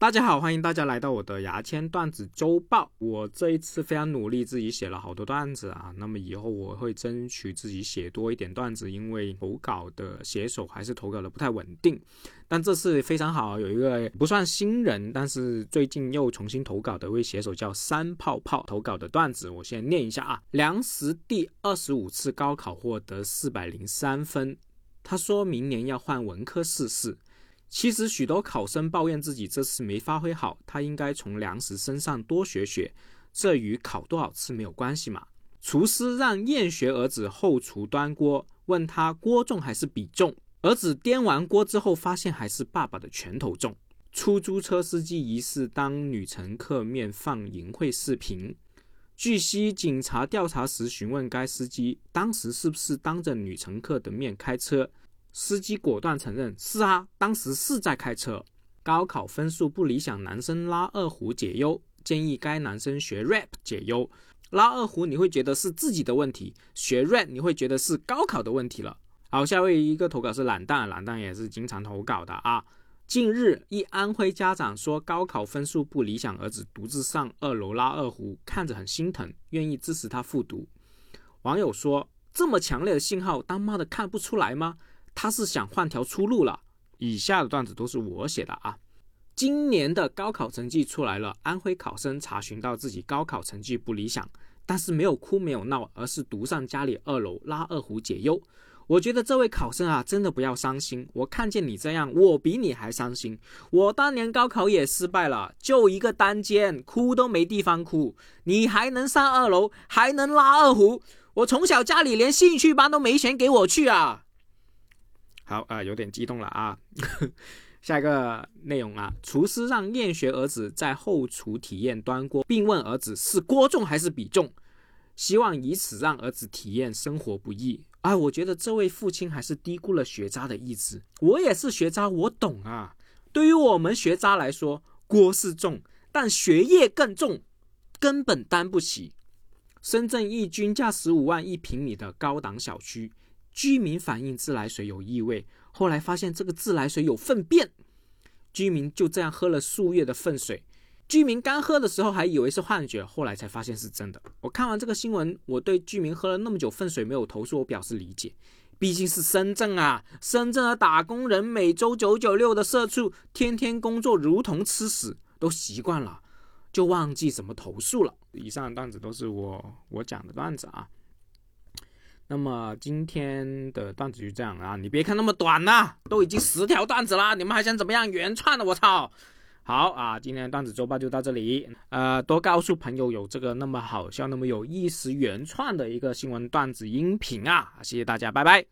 大家好，欢迎大家来到我的牙签段子周报。我这一次非常努力，自己写了好多段子啊。那么以后我会争取自己写多一点段子，因为投稿的写手还是投稿的不太稳定。但这次非常好，有一个不算新人，但是最近又重新投稿的一位写手叫三泡泡投稿的段子，我先念一下啊。梁实第二十五次高考获得四百零三分，他说明年要换文科试试。其实许多考生抱怨自己这次没发挥好，他应该从粮食身上多学学，这与考多少次没有关系嘛。厨师让厌学儿子后厨端锅，问他锅重还是笔重，儿子掂完锅之后发现还是爸爸的拳头重。出租车司机疑似当女乘客面放淫秽视频，据悉警察调查时询问该司机当时是不是当着女乘客的面开车。司机果断承认：“是啊，当时是在开车。”高考分数不理想，男生拉二胡解忧，建议该男生学 rap 解忧。拉二胡你会觉得是自己的问题，学 rap 你会觉得是高考的问题了。好，下位一个投稿是懒蛋，懒蛋也是经常投稿的啊。近日，一安徽家长说高考分数不理想，儿子独自上二楼拉二胡，看着很心疼，愿意支持他复读。网友说：“这么强烈的信号，当妈的看不出来吗？”他是想换条出路了。以下的段子都是我写的啊。今年的高考成绩出来了，安徽考生查询到自己高考成绩不理想，但是没有哭没有闹，而是独上家里二楼拉二胡解忧。我觉得这位考生啊，真的不要伤心。我看见你这样，我比你还伤心。我当年高考也失败了，就一个单间，哭都没地方哭。你还能上二楼，还能拉二胡。我从小家里连兴趣班都没钱给我去啊。好啊，有点激动了啊！下一个内容啊，厨师让厌学儿子在后厨体验端锅，并问儿子是锅重还是笔重，希望以此让儿子体验生活不易。哎，我觉得这位父亲还是低估了学渣的意志。我也是学渣，我懂啊。对于我们学渣来说，锅是重，但学业更重，根本担不起。深圳一均价十五万一平米的高档小区。居民反映自来水有异味，后来发现这个自来水有粪便，居民就这样喝了数月的粪水。居民刚喝的时候还以为是幻觉，后来才发现是真的。我看完这个新闻，我对居民喝了那么久粪水没有投诉，我表示理解。毕竟是深圳啊，深圳的打工人每周九九六的社畜，天天工作如同吃屎，都习惯了，就忘记怎么投诉了。以上的段子都是我我讲的段子啊。那么今天的段子就这样啊，你别看那么短呐，都已经十条段子了，你们还想怎么样原创的？我操！好啊，今天的段子周报就到这里，呃，多告诉朋友有这个那么好笑、那么有意思原创的一个新闻段子音频啊，谢谢大家，拜拜。